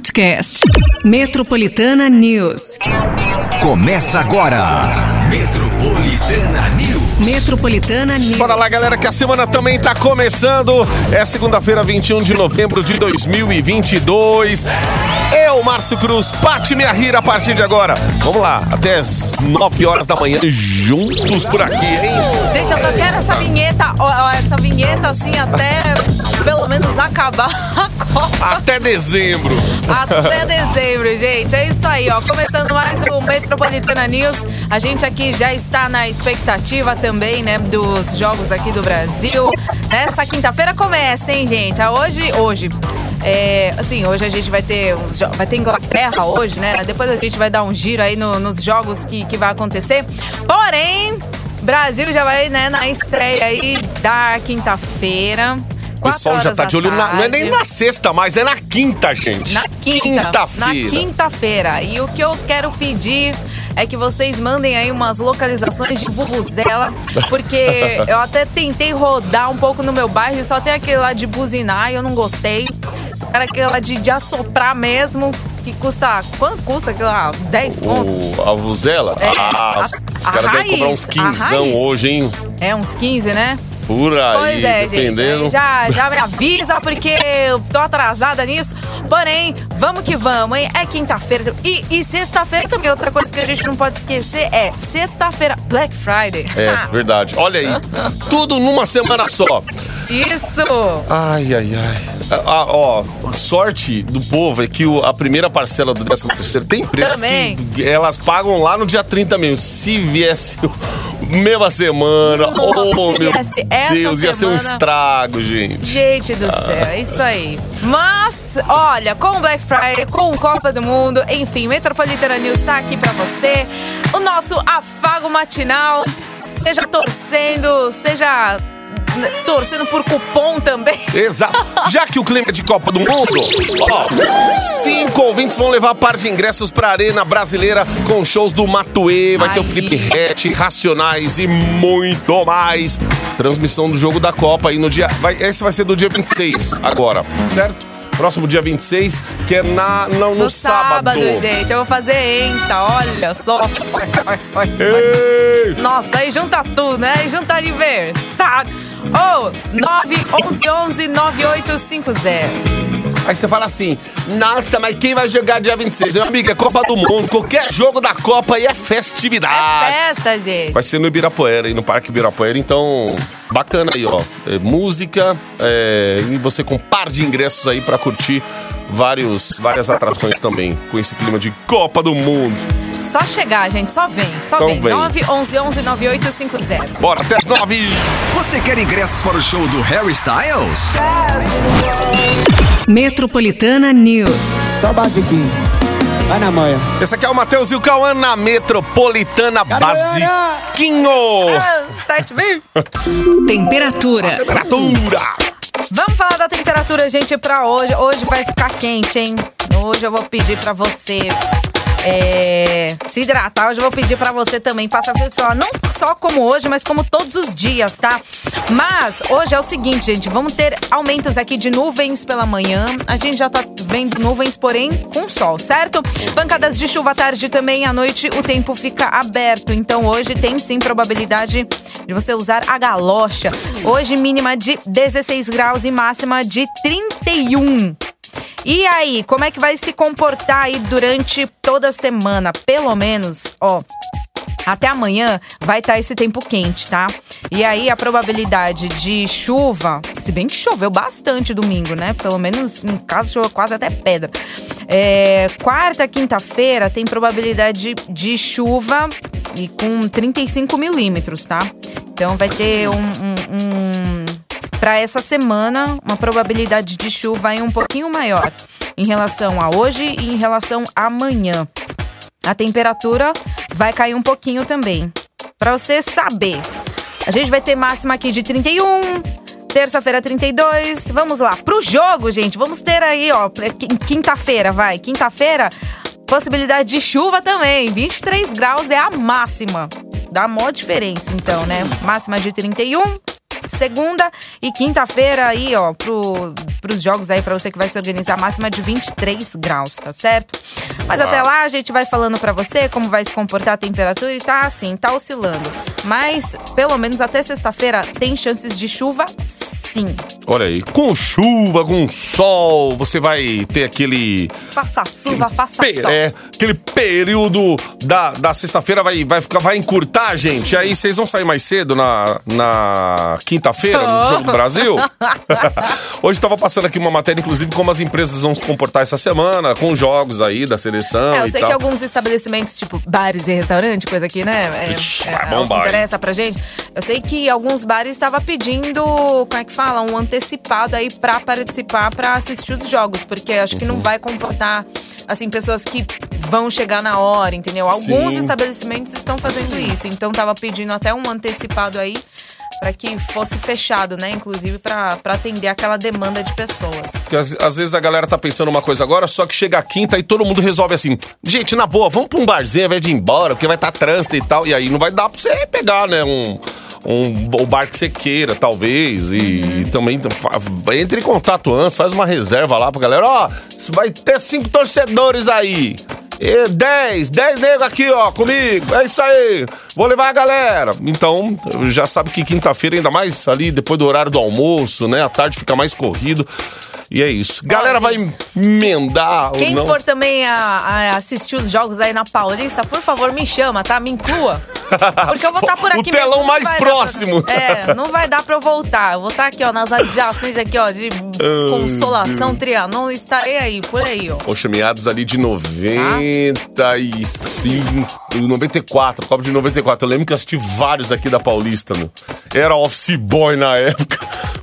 podcast. Metropolitana News. Começa agora. Metropolitana News. Metropolitana News. Bora lá, galera, que a semana também tá começando. É segunda-feira, 21 de novembro de 2022. Eu, Márcio Cruz, Pati Minha Rira a partir de agora. Vamos lá, até as 9 horas da manhã, juntos por aqui, hein? Gente, eu só quero essa vinheta, ó, essa vinheta assim até pelo menos acabar a Copa. Até dezembro. Até dezembro, gente. É isso aí, ó. Começando mais o Metropolitana News. A gente aqui já está na expectativa também, né, dos jogos aqui do Brasil. Nessa quinta-feira começa, hein, gente? Hoje, hoje. É, assim, hoje a gente vai ter vai ter Inglaterra hoje, né? Depois a gente vai dar um giro aí no- nos jogos que, que vai acontecer. Porém, Brasil já vai, né, na estreia aí da quinta-feira. O pessoal já tá de olho na. Não é nem na sexta, mas é na quinta, gente. Na quinta. Quinta-feira. Na quinta-feira. E o que eu quero pedir é que vocês mandem aí umas localizações de Vuvuzela, porque eu até tentei rodar um pouco no meu bairro e só tem aquele lá de buzinar e eu não gostei. Era aquele lá de, de assoprar mesmo, que custa. Quanto custa aquilo lá? 10 conto? O a Vuzela? É, ah, a- os, caras devem cobrar raiz, uns a quinzão raiz. hoje, hein? É, uns 15, né? Por aí, Pois é, dependendo. gente. Já, já me avisa, porque eu tô atrasada nisso. Porém, vamos que vamos, hein? É quinta-feira. E, e sexta-feira também, outra coisa que a gente não pode esquecer é sexta-feira, Black Friday. É, verdade. Olha aí. Tudo numa semana só. Isso! Ai, ai, ai. Ah, ó, a sorte do povo é que o- a primeira parcela do 13 terceiro tem empresas Também. que elas pagam lá no dia 30 mesmo. Se viesse mesma semana, Nossa, oh se meu Deus, ia ser um estrago, gente. Gente do céu, é isso aí. Mas, olha, com o Black Friday, com o Copa do Mundo, enfim, Metropolitana News tá aqui pra você. O nosso afago matinal, seja torcendo, seja torcendo por cupom também. Exato. Já que o clima é de Copa do Mundo, ó, cinco ouvintes vão levar par de ingressos pra Arena Brasileira com shows do Matuê, vai ter o Aí. Felipe Rett, Racionais e muito mais. Transmissão do jogo da Copa aí no dia. Vai, esse vai ser do dia 26 agora, certo? Próximo dia 26, que é na, no, no, No sábado, gente, eu vou fazer enta, olha só. Ei! Nossa, aí junta tudo, né? Aí junta aniversário. Ô, 911 9850. Aí você fala assim, nossa, mas quem vai jogar dia 26? Meu amigo, é Copa do Mundo. Qualquer jogo da Copa aí é festividade. Festa, gente. Vai ser no Ibirapuera, e no Parque Ibirapuera, então bacana aí, ó. É, música é, e você com um par de ingressos aí pra curtir vários, várias atrações também, com esse clima de Copa do Mundo. Só chegar, gente, só vem, só Então vem. vem. 911 9850. Bora, até as nove! Você quer ingressos para o show do Harry Styles? Metropolitana News. Só basiquinho. Vai na manhã. Esse aqui é o Matheus e o Cauã na Metropolitana Basiquinho! Ah, 7 mil. Temperatura. Temperatura! Vamos falar da temperatura, gente, pra hoje. Hoje vai ficar quente, hein? Hoje eu vou pedir pra você é, se hidratar. Hoje eu vou pedir pra você também passar de solar. Não só como hoje, mas como todos os dias, tá? Mas hoje é o seguinte, gente. Vamos ter aumentos aqui de nuvens pela manhã. A gente já tá vendo nuvens, porém com sol, certo? Pancadas de chuva à tarde também. À noite o tempo fica aberto. Então hoje tem sim probabilidade de você usar a galocha. Hoje mínima de 16 graus e máxima de 31. E aí, como é que vai se comportar aí durante toda a semana? Pelo menos, ó, até amanhã vai estar esse tempo quente, tá? E aí a probabilidade de chuva, se bem que choveu bastante domingo, né? Pelo menos em casa choveu quase até pedra. É, quarta, quinta-feira tem probabilidade de, de chuva e com 35 milímetros, tá? Então vai ter um, um, um para essa semana, uma probabilidade de chuva aí um pouquinho maior em relação a hoje e em relação a amanhã. A temperatura vai cair um pouquinho também. Para você saber, a gente vai ter máxima aqui de 31, terça-feira 32. Vamos lá, pro jogo, gente. Vamos ter aí, ó, quin- quinta-feira, vai. Quinta-feira, possibilidade de chuva também. 23 graus é a máxima. Dá mó diferença, então, né? Máxima de 31, segunda e quinta-feira aí, ó, pro, pros jogos aí, pra você que vai se organizar, máxima de 23 graus, tá certo? Mas até lá a gente vai falando pra você como vai se comportar a temperatura e tá assim, tá oscilando. Mas pelo menos até sexta-feira tem chances de chuva, sim. Olha aí, com chuva, com sol, você vai ter aquele. Faça chuva, faça pe- sol. é, aquele período da, da sexta-feira vai, vai, ficar, vai encurtar, gente. Aí vocês vão sair mais cedo na, na quinta-feira, no Jogo do Brasil. Hoje tava passando aqui uma matéria, inclusive, como as empresas vão se comportar essa semana, com jogos aí da seleção. É, eu sei que alguns estabelecimentos, tipo bares e restaurante, coisa aqui, né? É, Ixi, é, vai bombar, interessa pra gente. Eu sei que alguns bares estavam pedindo, como é que fala? Um antecipado aí pra participar, pra assistir os jogos. Porque acho que não Uhum. vai comportar, assim, pessoas que vão chegar na hora, entendeu? Alguns Sim. estabelecimentos estão fazendo isso. Então tava pedindo até um antecipado aí. Pra que fosse fechado, né? Inclusive pra, pra atender aquela demanda de pessoas. Porque às, às vezes a galera tá pensando uma coisa agora, só que chega a quinta e todo mundo resolve assim: gente, na boa, vamos pra um barzinho ao invés de ir embora, porque vai estar trânsito e tal. E aí não vai dar pra você pegar, né? Um. Um, o bar que você queira, talvez. E, e também entre em contato antes, faz uma reserva lá pra galera. Ó, vai ter cinco torcedores aí. E 10, 10 negros aqui, ó, comigo. É isso aí. Vou levar a galera. Então, já sabe que quinta-feira, ainda mais ali depois do horário do almoço, né? À tarde fica mais corrido. E é isso. Galera vai emendar Quem for também a, a assistir os jogos aí na Paulista, por favor, me chama, tá? Me inclua. Porque eu vou estar por O aqui telão mesmo, mais dar pra- próximo. é, não vai dar pra eu voltar. Eu vou estar aqui, ó, nas adjacências aqui, ó, de Consolação, Trianon. Estarei aí, por aí, ó. Poxa, meados ali de 95, 94, Copa de 94. Eu lembro que eu assisti vários aqui da Paulista, meu. Era office boy na época.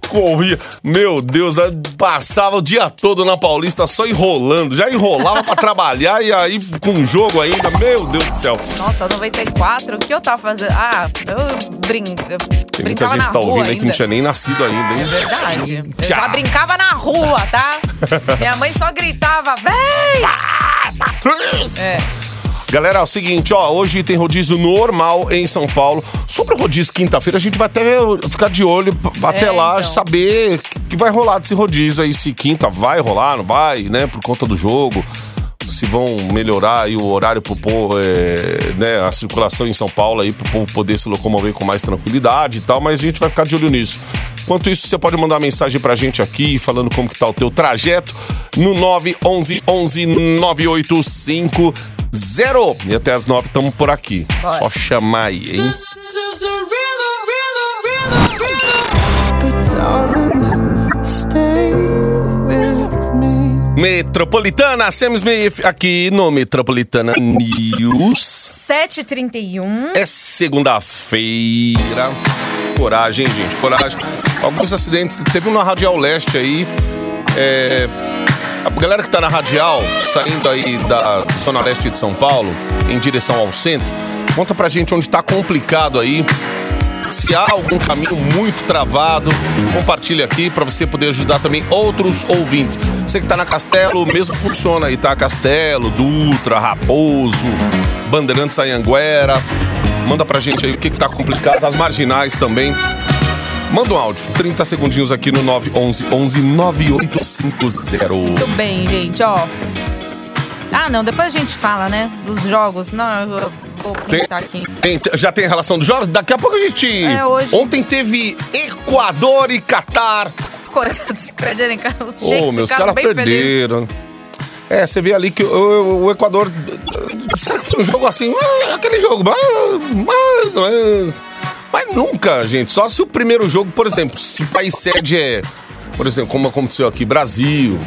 Corria, meu Deus, passava o dia todo na Paulista só enrolando. Já enrolava pra trabalhar e aí com o jogo ainda, meu Deus do céu. Nossa, 94, o que eu tava fazendo? Ah, eu, brin... eu Tem muita gente na tá ouvindo aí que ainda. não tinha nem nascido ainda, hein? É verdade. Eu Tchau. já brincava na rua, tá? Minha mãe só gritava, vem! É. Galera, é o seguinte, ó, hoje tem rodízio normal em São Paulo. Sobre o rodízio quinta-feira, a gente vai até ficar de olho até É, lá, então. saber que vai rolar desse rodízio aí, se quinta vai rolar, não vai, né, por conta do jogo. Se vão melhorar aí o horário pro povo, é, né, a circulação em São Paulo aí, pro povo poder se locomover com mais tranquilidade e tal, mas a gente vai ficar de olho nisso. Enquanto isso, você pode mandar mensagem pra gente aqui, falando como que tá o teu trajeto, no 911 11 985 0. E até as 9 estamos por aqui. Bora. Só chamar aí, hein? Metropolitana, Sam Smith, aqui no Metropolitana News. 7h31. É segunda-feira. Coragem, gente, coragem. Alguns acidentes. Teve um na Radial Leste aí. É, a galera que tá na Radial, saindo aí da Zona Leste de São Paulo, em direção ao centro, conta pra gente onde tá complicado aí. Se há algum caminho muito travado, compartilha aqui pra você poder ajudar também outros ouvintes. Você que tá na Castelo, mesmo funciona aí, tá? Castelo, Dutra, Raposo, Bandeirantes Anhanguera. Manda pra gente aí o que, que tá complicado, as marginais também. Manda um áudio, 30 segundinhos aqui no 911 11 9850. Muito bem, gente, ó. Ah, não, depois a gente fala, né? Dos jogos. Não, eu vou Tem- pintar aqui. Tem- já tem relação dos jogos? Daqui a pouco a gente. É, hoje. Ontem teve Equador e Catar. Coitados, perderem cara. Os shakes meus caras perderam. É, você vê ali que o, o- o Equador. Será que foi um jogo assim? Ah, aquele jogo. ah, menos. Mas nunca, gente. Só se o primeiro jogo, por exemplo, se país sede é. Por exemplo, como aconteceu aqui, Brasil,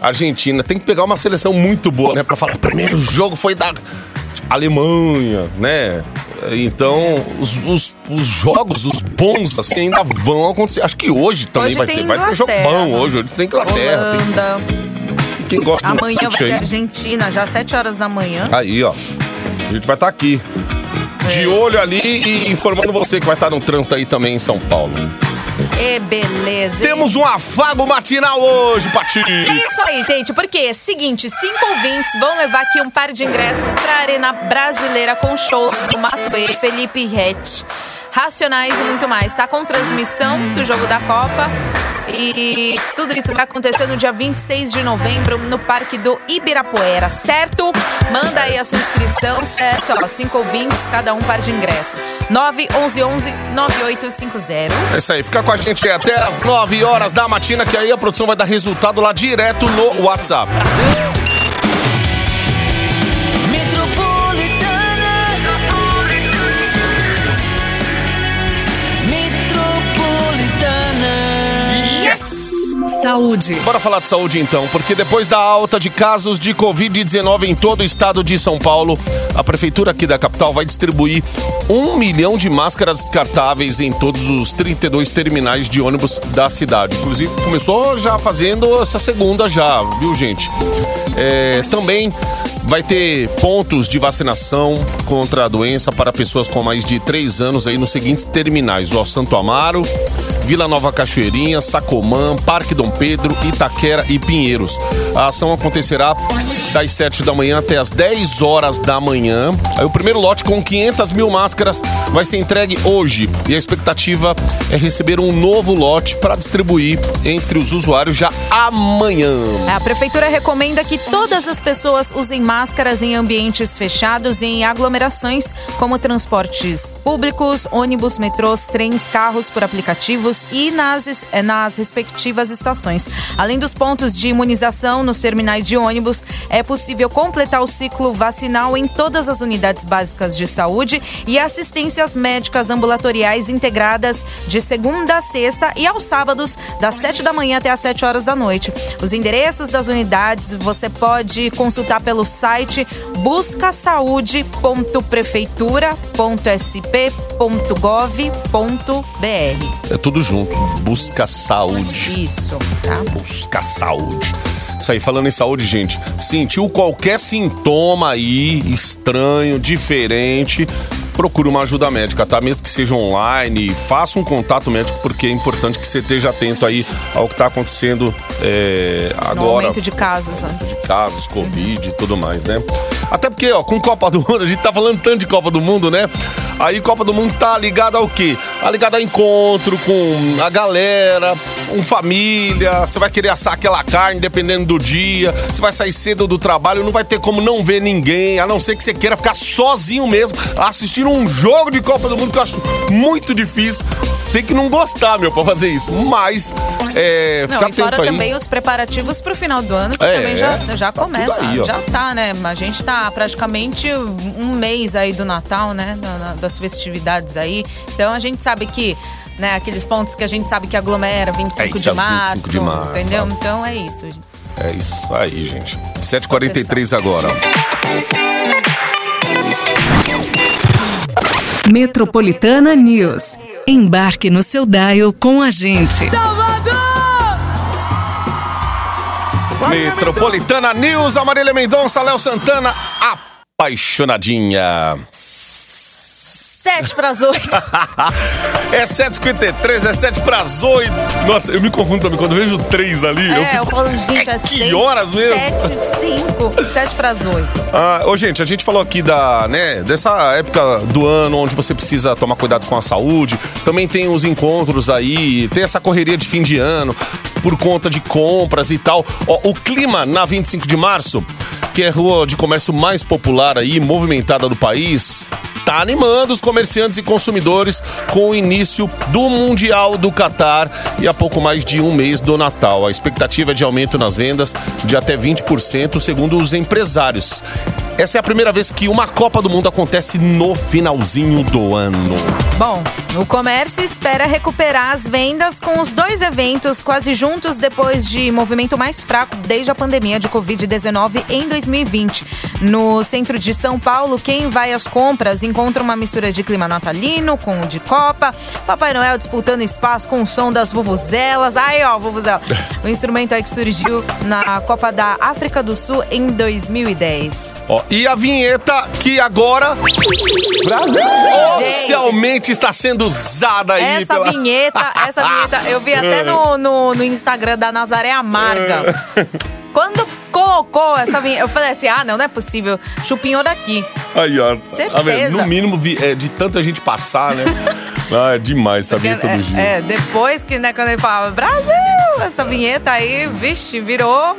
Argentina, tem que pegar uma seleção muito boa, né? Pra falar, o primeiro jogo foi da Alemanha, né? Então, os, os, os jogos, os bons, assim, ainda vão acontecer. Acho que hoje também Hoje vai tem ter. Vai ter jogo bom hoje. Hoje tem Inglaterra. tem- Holanda. quem gosta Amanhã vai ter aí. Argentina, já às 7 horas da manhã. Aí, ó. A gente vai estar aqui. De olho ali e informando você que vai estar no trânsito aí também em São Paulo. E beleza. hein? Temos um afago matinal hoje, Pati. É isso aí, gente, porque, seguinte, cinco ouvintes vão levar aqui um par de ingressos pra Arena Brasileira com shows do Matuê, Felipe Rett, Racionais e muito mais. Tá com transmissão do jogo da Copa. E tudo isso vai acontecer no dia 26 de novembro no Parque do Ibirapuera, certo? Manda aí a sua inscrição, certo? Ó, cinco ouvintes, cada um par de ingresso. 911 9850. É isso aí, fica com a gente até as 9 horas da matina, que aí a produção vai dar resultado lá direto no WhatsApp. Saúde. Bora falar de saúde então, porque depois da alta de casos de Covid-19 em todo o estado de São Paulo, a prefeitura aqui da capital vai distribuir um milhão de máscaras descartáveis em todos os 32 terminais de ônibus da cidade. Inclusive, começou já fazendo essa segunda já, viu, gente? É, também vai ter pontos de vacinação contra a doença para pessoas com mais de 3 anos aí nos seguintes terminais: ó, Santo Amaro, Vila Nova Cachoeirinha, Sacomã, Parque Dom Pedro, Itaquera e Pinheiros. A ação acontecerá das 7 da manhã até as 10 horas da manhã. Aí o primeiro lote com 500 mil máscaras vai ser entregue hoje e a expectativa é receber um novo lote para distribuir entre os usuários já amanhã. A prefeitura recomenda que todas as pessoas usem máscaras em ambientes fechados e em aglomerações, como transportes públicos, ônibus, metrôs, trens, carros por aplicativos e nas, eh, nas respectivas estações. Além dos pontos de imunização nos terminais de ônibus, é possível completar o ciclo vacinal em todas as unidades básicas de saúde e assistências médicas ambulatoriais integradas de segunda a sexta e aos sábados, das 7 da manhã até as 7 horas da noite. Os endereços das unidades você pode consultar pelo site buscasaúde.prefeitura.sp.gov.br. É tudo junto. Busca saúde. Isso, tá? Busca saúde. Isso aí, falando em saúde, gente, sentiu qualquer sintoma aí estranho, diferente, procure uma ajuda médica, tá? Mesmo que seja online, faça um contato médico, porque é importante que você esteja atento aí ao que está acontecendo é, No agora. aumento de casos, né? de casos, Covid e tudo mais, né? Até porque, ó, com Copa do Mundo, a gente tá falando tanto de Copa do Mundo, né? Aí Copa do Mundo tá ligada ao quê? Tá ligada a encontro com a galera, com família, você vai querer assar aquela carne dependendo do dia, você vai sair cedo do trabalho, não vai ter como não ver ninguém, a não ser que você queira ficar sozinho mesmo, assistindo um jogo de Copa do Mundo que eu acho muito difícil. Tem que não gostar, meu, pra fazer isso. Mas, é, Não, ficar e fora aí. também os preparativos pro final do ano, que É, também já, já tá começa. aí, já tá, né? A gente tá praticamente um mês aí do Natal, né? Da- da- Das festividades aí. Então a gente sabe que. Né, aqueles pontos que a gente sabe que aglomera 25 Eita, de, março, 25 de março, entendeu? sabe? Então é isso. É isso aí, gente. 7h43 agora. Metropolitana News. Embarque no seu dial com a gente. Metropolitana News, Amarília Mendonça, Léo Santana, apaixonadinha. 7 para as 8. É 7h53, é 7 para as 8. Nossa, eu me confundo também. Quando eu vejo 3 ali, eu É, eu fico... falo, gente, é, É, que seis, horas mesmo? 7, 5, 7 para as 8. Ah, ô, gente, a gente falou aqui da, né, dessa época do ano onde você precisa tomar cuidado com a saúde. Também tem os encontros aí, tem essa correria de fim de ano por conta de compras e tal. Ó, o clima na 25 de março, que é a rua de comércio mais popular aí, movimentada do país, tá animando os comerciantes e consumidores com o início do Mundial do Catar e há pouco mais de um mês do Natal. A expectativa é de aumento nas vendas de até 20%, segundo os empresários. Essa é a primeira vez que uma Copa do Mundo acontece no finalzinho do ano. Bom, o comércio espera recuperar as vendas com os dois eventos quase juntos depois de movimento mais fraco desde a pandemia de Covid-19 em 2020. No centro de São Paulo, quem vai às compras encontra uma mistura de clima natalino com o de Copa, Papai Noel disputando espaço com o som das vuvuzelas. Aí, ó, vuvuzela. O instrumento aí que surgiu na Copa da África do Sul em 2010. Ó, e a vinheta que agora oficialmente está sendo usada aí Essa pela... vinheta, essa vinheta, eu vi até no, no, no Instagram da Nazaré Amarga. Quando colocou essa vinheta, eu falei assim: ah, não, não é possível. Chupinhou daqui. Aí, ó. Certeza. Tá vendo? No mínimo, vi- é, de tanta gente passar, né? Ah, é demais essa Porque, vinheta do Gil. é, é, depois que, né, quando ele falava Brasil, essa vinheta aí, vixe, virou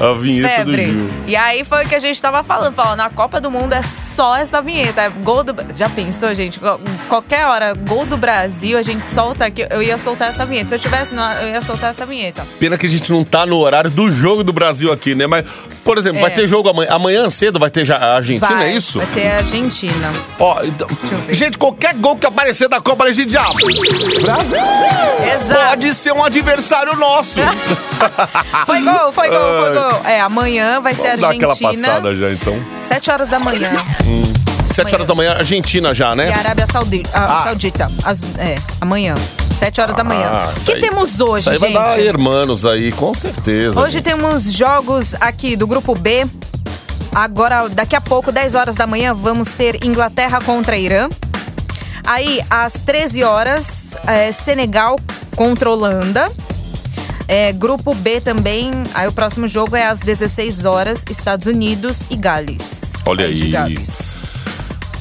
A vinheta febre. do Gil. E aí foi o que a gente tava falando, falando, na Copa do Mundo é só essa vinheta. É gol do. Já pensou, gente? Qual- Qualquer hora, gol do Brasil, a gente solta aqui. Eu ia soltar essa vinheta. Se eu tivesse, eu ia soltar essa vinheta. Pena que a gente não tá no horário do jogo do Brasil aqui, né? Mas, por exemplo, vai É. ter jogo amanhã. Amanhã cedo vai ter já a Argentina, Vai, é isso? Vai ter a Argentina. Ó, então, gente, qualquer gol que aparecer da Copa, a gente já Exato. pode ser um adversário nosso. Foi gol, foi gol, foi gol. É, amanhã vai ser Vamos dar aquela Argentina. passada já, então. 7 horas da manhã. Sete horas da manhã, Argentina já, E né? a Arábia Saudi- a- Saudita. As- é, amanhã. 7 horas da manhã. Ah, O isso que aí- temos hoje, Isso aí vai gente? dar hermanos aí, com certeza. Hoje gente. temos jogos aqui do grupo B. Agora, daqui a pouco, 10 horas da manhã, vamos ter Inglaterra contra Irã. Aí, às 13 horas, é, Senegal contra Holanda. É, grupo B também. Aí o próximo jogo é às 16 horas, Estados Unidos e Gales. Olha País aí. Gales.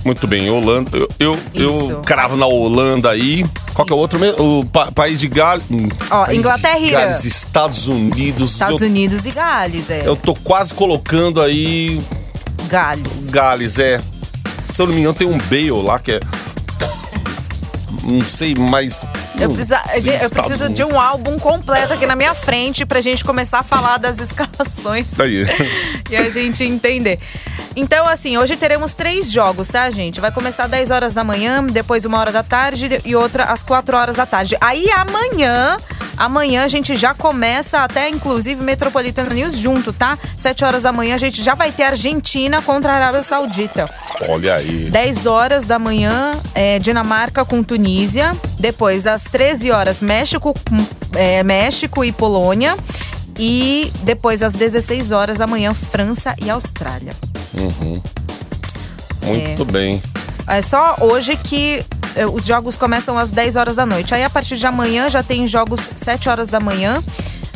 Muito bem, Holanda. Eu, eu, eu cravo na Holanda aí. Qual que é o outro mesmo? O pa- país de Gales. Ó, Inglaterra e. Gales, Estados Unidos. Estados eu, Unidos e Gales, é. eu tô quase colocando aí Gales. Gales, é. Se eu não me engano, tem um Bale lá que é. Não sei, mas. Eu, precisa- eu preciso de um álbum completo aqui na minha frente pra gente começar a falar das escalações aí. e a gente entender. Então, assim, hoje teremos três jogos, tá, gente? Vai começar às 10 horas da manhã, depois uma hora da tarde e outra às 4 horas da tarde. Aí amanhã, amanhã a gente já começa até, inclusive, Metropolitano News junto, tá? 7 horas da manhã a gente já vai ter Argentina contra a Arábia Saudita. Olha aí. 10 horas da manhã, é, Dinamarca com Tunísia. Depois, às 13 horas, México, é, México e Polônia. E depois, às 16 horas da manhã, França e Austrália. Muito bem. É só hoje que os jogos começam às 10 horas da noite. Aí, a partir de amanhã, já tem jogos 7 horas da manhã.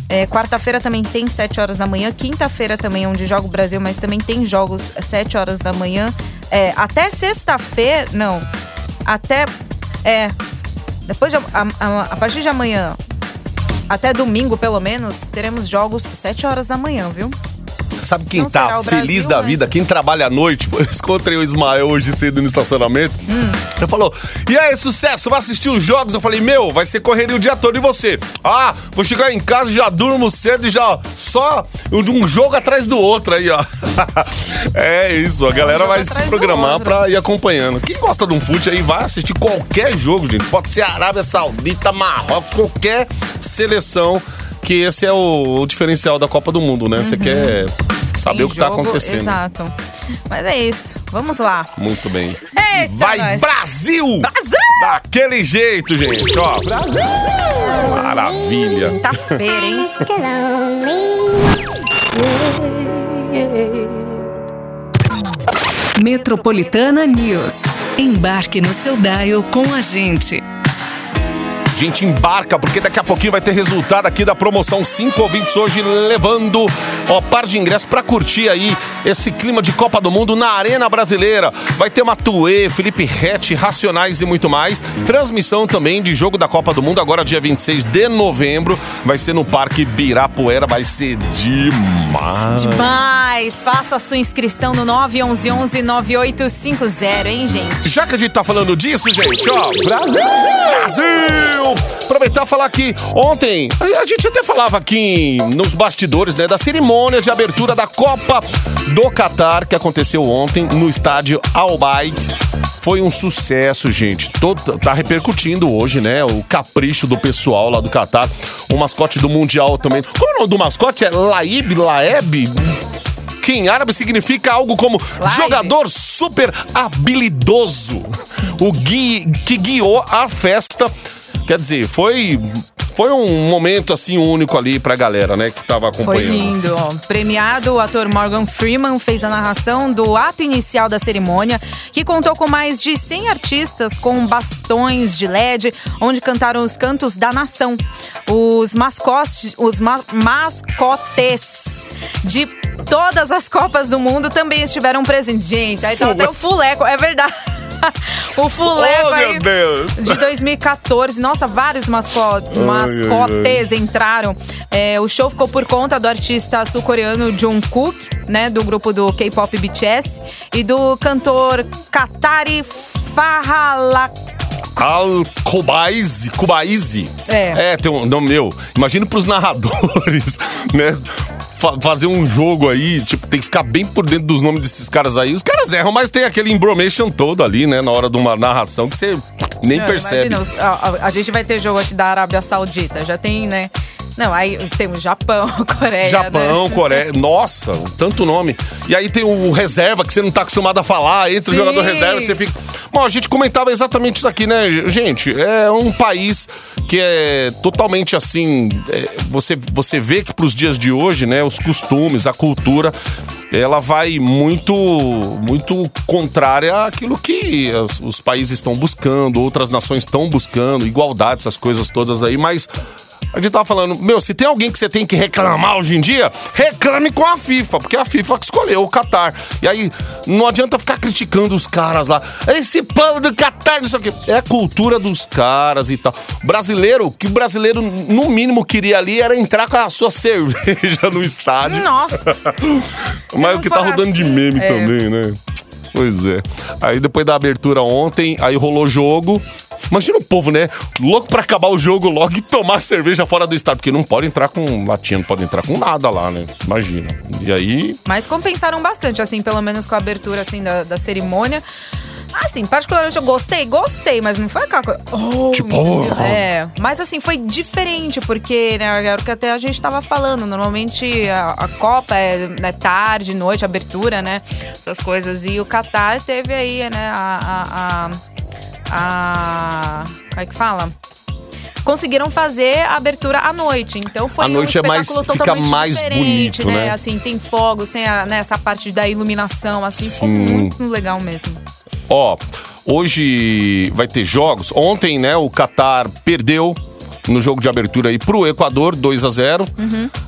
É, Quarta-feira também tem 7 horas da manhã. Quinta-feira também é onde joga o Brasil, mas também tem jogos 7 horas da manhã. É, até sexta-feira. Não. Até. É. Depois de, a, a- a partir de amanhã. Até domingo, pelo menos, teremos jogos 7 horas da manhã, viu? Sabe quem Não tá feliz Brasil, da mas- vida? Quem trabalha à noite? Eu encontrei o Ismael hoje cedo no estacionamento. Hum. Ele falou: E aí, sucesso? Vai assistir os jogos? Eu falei: Meu, vai ser correria o dia todo. E você? Ah, vou chegar em casa, já durmo cedo e já só um jogo atrás do outro aí, ó. é isso, a galera jogo vai se programar pra ir acompanhando. Quem gosta de um fute aí vai assistir qualquer jogo, gente. Pode ser Arábia Saudita, Marrocos, qualquer seleção. Que esse é o, o diferencial da Copa do Mundo, né? Você quer saber Tem o que tá jogo, acontecendo. Exato. Mas é isso. Vamos lá. Muito bem. Eita, Vai nós. Brasil! Brasil! Daquele jeito, gente, ó. Maravilha. Tá feira, hein? Metropolitana News. Embarque no seu dial com a gente. Gente, embarca, porque daqui a pouquinho vai ter resultado aqui da promoção 5 ouvintes hoje levando ó, par de ingressos pra curtir aí esse clima de Copa do Mundo na Arena Brasileira. Vai ter Matuê, Felipe Rett, Racionais e muito mais. Transmissão também de jogo da Copa do Mundo agora dia 26 de novembro. Vai ser no Parque Birapuera, vai ser demais. Demais! Faça a sua inscrição no 911-9850, hein, gente? Já que a gente tá falando disso, gente, ó. Brasil! Brasil! Aproveitar e falar que ontem, a a gente até falava aqui nos bastidores, né, da cerimônia de abertura da Copa do Catar, que aconteceu ontem no estádio Al Bayt. Foi um sucesso, gente. Todo, tá repercutindo hoje, né? O capricho do pessoal lá do Catar. O mascote do Mundial também. Qual é o nome do mascote? É Laib, Laeb? Que em árabe significa algo como Laib. jogador super habilidoso. O gui, que guiou a festa. Quer dizer, foi. Foi um momento assim único ali pra galera, né, que tava Foi acompanhando. lindo, ó. Premiado, o ator Morgan Freeman fez a narração do ato inicial da cerimônia, que contou com mais de 100 artistas com bastões de LED, onde cantaram os cantos da nação. Os mascotes, os ma- mascotes de todas as Copas do Mundo também estiveram presentes. Gente, aí tava até o fuleco, é verdade. o Fuleco Oh, aí meu Deus. de 2014. Nossa, vários masco mascotes entraram. É, o show ficou por conta do artista sul-coreano Jungkook, né, do grupo do K-pop BTS, e do cantor Katari Fahalak. Al Kobaizi, Kobaizi. É. É, tem um nome meu. Imagina pros narradores, né? Fa- Fazer um jogo aí, tipo, tem que ficar bem por dentro dos nomes desses caras aí. Os caras erram, mas tem aquele embromation todo ali, né? Na hora de uma narração que você nem Não, percebe. Imagina, a, a- a gente vai ter jogo aqui da Arábia Saudita. Já tem, né? Não, aí temos Japão, Coreia. Japão, né? Coreia. Nossa, tanto nome. E aí tem o reserva que você não tá acostumado a falar. Entra o Sim. jogador reserva, você fica. Bom, a gente comentava exatamente isso aqui, né, gente? É um país que é totalmente assim. é, você, você vê que pros dias de hoje, né, os costumes, a cultura. Ela vai muito, muito contrária àquilo que os países estão buscando, outras nações estão buscando, igualdade, essas coisas todas aí, mas a gente tava falando, meu, se tem alguém que você tem que reclamar hoje em dia, reclame com a FIFA, porque é a FIFA que escolheu o Qatar. E aí, não adianta ficar criticando os caras lá. Esse povo do Qatar, não sei o quê. É a cultura dos caras e tal. Brasileiro, o que brasileiro, no mínimo, queria ali era entrar com a sua cerveja no estádio. Nossa. Mas o que tá rodando de assim, meme é. também, né? Pois é. Aí depois da abertura ontem, aí rolou jogo. Imagina o povo, né? Louco pra acabar o jogo logo e tomar cerveja fora do estádio. Porque não pode entrar com latinha, não pode entrar com nada lá, né? Imagina. E aí. Mas compensaram bastante, assim, pelo menos com a abertura, assim, da, da cerimônia. Assim, particularmente eu gostei, gostei, mas não foi aquela coisa. Oh, Tipo, Deus. oh. É, mas assim, foi diferente, porque, né, era o que até a gente tava falando. Normalmente a, a Copa é né, tarde, noite, abertura, né? Essas coisas. E o Qatar teve aí, né, a. a, a, a como é que fala? Conseguiram fazer a abertura à noite, então foi À noite um é mais- fica totalmente mais diferente, bonito, né? Assim, tem fogos, tem a, né, essa parte da iluminação, assim, ficou Sim. muito legal mesmo. Ó, hoje vai ter jogos. Ontem, né, o Qatar perdeu no jogo de abertura aí pro Equador, 2 a 0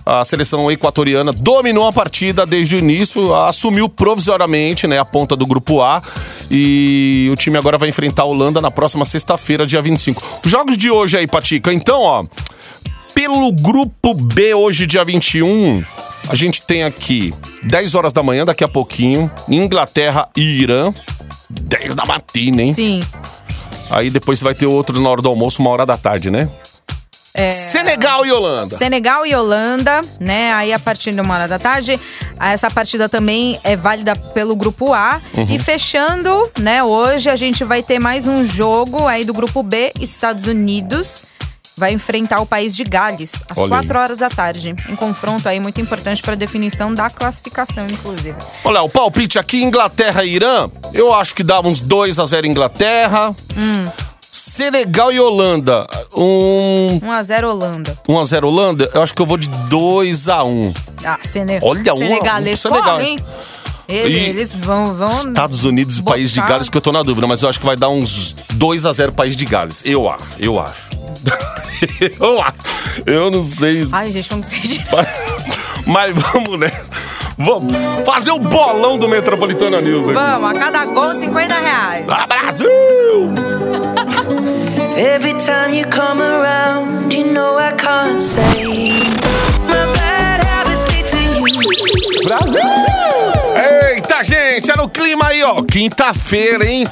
A seleção equatoriana dominou a partida desde o início, assumiu provisoriamente, né, a ponta do grupo A. E o time agora vai enfrentar a Holanda na próxima sexta-feira, dia 25. Os jogos de hoje aí, Patica. Então, ó, pelo grupo B, hoje, dia 21, a gente tem aqui 10 horas da manhã, daqui a pouquinho, Inglaterra e Irã. 10 da matina, hein? Sim. Aí depois vai ter outro na hora do almoço, uma hora da tarde, né? É, Senegal e Holanda. Senegal e Holanda, né? Aí a partir de uma hora da tarde, essa partida também é válida pelo grupo A. Uhum. E fechando, né? Hoje a gente vai ter mais um jogo aí do grupo B, Estados Unidos. Vai enfrentar o país de Gales às Olha aí. 4 horas da tarde. Um confronto aí muito importante para definição da classificação, inclusive. Olha, o palpite aqui, Inglaterra e Irã, eu acho que dá uns 2 a 0 Inglaterra. Hum. Senegal e Holanda, um 1 a 0 Holanda. 1 a 0 Holanda, eu acho que eu vou de 2 a 1. Ah, Sene... Olha, um- Senegalês um Senegal. correm. Ele- E- Eles vão, vão. Estados Unidos e botar- País de Gales, que eu tô na dúvida, mas eu acho que vai dar uns 2 a 0 País de Gales. Eu acho, eu acho. eu acho. Eu não sei. Ai, gente, vamos decidir. Mas vamos nessa. Vamos fazer o bolão do Metropolitana News aqui. Vamos, a cada gol, 50 reais. Ah, Brasil! Every time you come around, you know I can't say my bad habits lead to you. Gente, era o clima aí, ó. Quinta-feira, hein?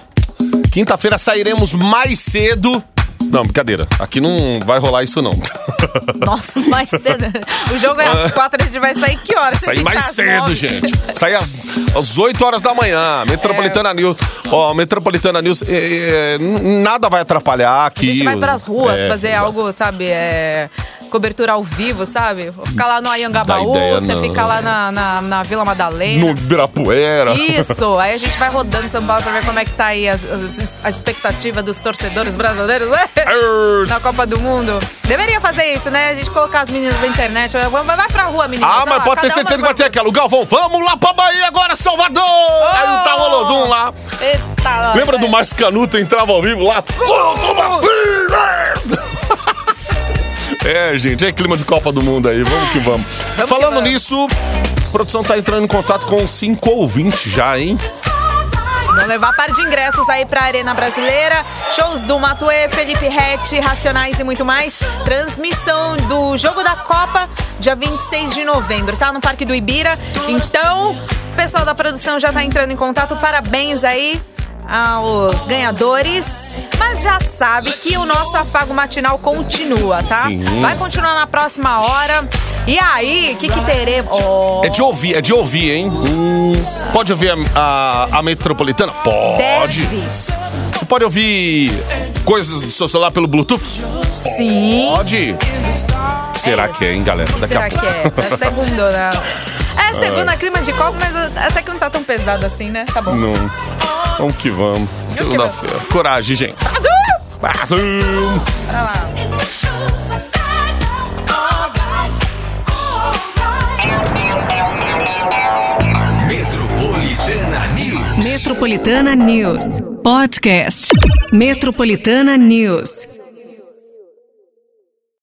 Quinta-feira sairemos mais cedo. Não, brincadeira. Aqui não vai rolar isso, não. Nossa, mais cedo. O jogo é às 4, a gente vai sair que horas? A Sair mais às cedo, nove. gente. Sair às, às 8 horas da manhã. Metropolitana News. Ó, Metropolitana News, é, é, nada vai atrapalhar A aqui. gente vai pras ruas É, fazer algo, sabe, é, cobertura ao vivo, sabe? Ficar lá no Ayangabaú, ideia, você não. fica lá na, na, na Vila Madalena. No Ibirapuera. Isso, aí a gente vai rodando São Paulo pra ver como é que tá aí as, as, a expectativa dos torcedores brasileiros né? Na Copa do Mundo. Deveria fazer isso, né? A gente colocar as meninas na internet. Vai pra rua, meninas. Ah, mas pode ter certeza que vai ter aquela. O Galvão, vamos lá pra Bahia agora, Salvador! Aí tá o Olodum lá. Eita, Lembra do velho. Márcio Canuto entrava ao vivo lá? Vida! É, gente, é clima de Copa do Mundo aí, vamos que vamos. Vamos Falando que vamos. nisso, a produção tá entrando em contato com cinco ouvintes já, hein? Vão levar par de ingressos aí pra Arena Brasileira. Shows do Matuê, Felipe Rett, Racionais e muito mais. Transmissão do Jogo da Copa, dia 26 de novembro, tá? No Parque do Ibira. Então, o pessoal da produção já tá entrando em contato. Parabéns aí aos ganhadores. Mas já sabe que o nosso afago matinal continua, tá? Sim. Vai continuar na próxima hora. E aí, o que, que teremos? Oh, É de ouvir, é de ouvir, hein? Hum, pode ouvir a, a- a metropolitana? Pode. deve. Você pode ouvir coisas do seu celular pelo Bluetooth? Sim. Pode. Será É. que é, hein, galera? Daqui Será a que é? É segunda, né? É segunda clima de copo, mas até que não tá tão pesado assim, né? Tá bom. Não. Vamos que vamos. Segunda-feira. Coragem, gente. Azul! Brasil! Bora lá. Metropolitana News. Metropolitana News. Podcast. Metropolitana News.